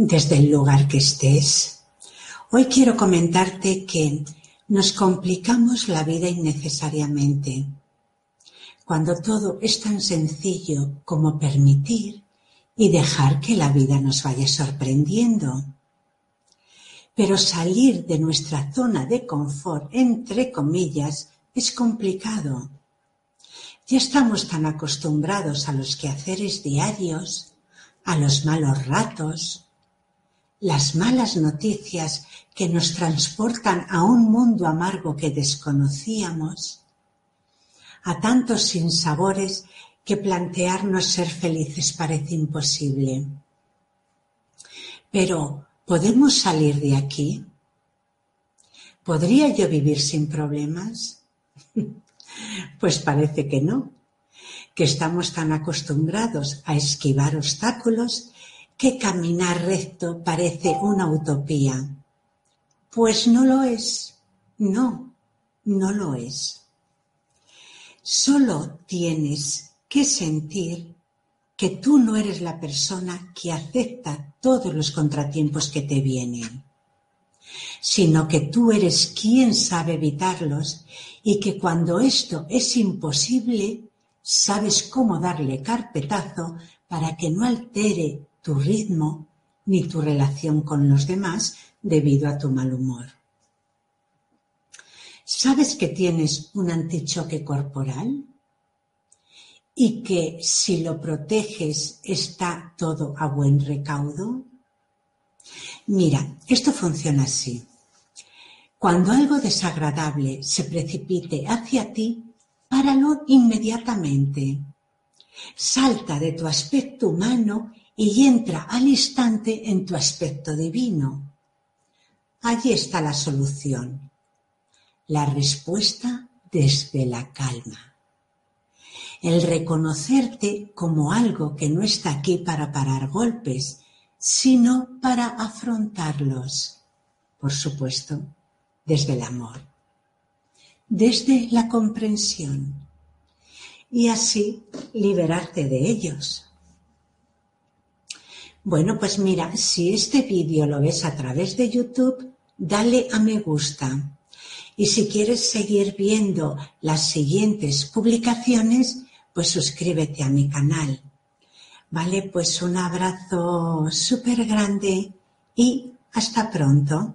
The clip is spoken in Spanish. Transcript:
Desde el lugar que estés. Hoy quiero comentarte que nos complicamos la vida innecesariamente. Cuando todo es tan sencillo como permitir y dejar que la vida nos vaya sorprendiendo. Pero salir de nuestra zona de confort, entre comillas, es complicado. Ya estamos tan acostumbrados a los quehaceres diarios a los malos ratos, las malas noticias que nos transportan a un mundo amargo que desconocíamos, a tantos sinsabores que plantearnos ser felices parece imposible. Pero, ¿podemos salir de aquí? ¿Podría yo vivir sin problemas? pues parece que no que estamos tan acostumbrados a esquivar obstáculos que caminar recto parece una utopía. Pues no lo es. No, no lo es. Solo tienes que sentir que tú no eres la persona que acepta todos los contratiempos que te vienen, sino que tú eres quien sabe evitarlos y que cuando esto es imposible, sabes cómo darle carpetazo para que no altere tu ritmo ni tu relación con los demás debido a tu mal humor. ¿Sabes que tienes un antichoque corporal? Y que si lo proteges está todo a buen recaudo? Mira, esto funciona así. Cuando algo desagradable se precipite hacia ti, páralo inmediatamente. Salta de tu aspecto humano y entra al instante en tu aspecto divino. Allí está la solución. La respuesta desde la calma. El reconocerte como algo que no está aquí para parar golpes, sino para afrontarlos. Por supuesto, desde el amor desde la comprensión y así liberarte de ellos. Bueno, pues mira, si este vídeo lo ves a través de YouTube, dale a me gusta. Y si quieres seguir viendo las siguientes publicaciones, pues suscríbete a mi canal. Vale, pues un abrazo súper grande y hasta pronto.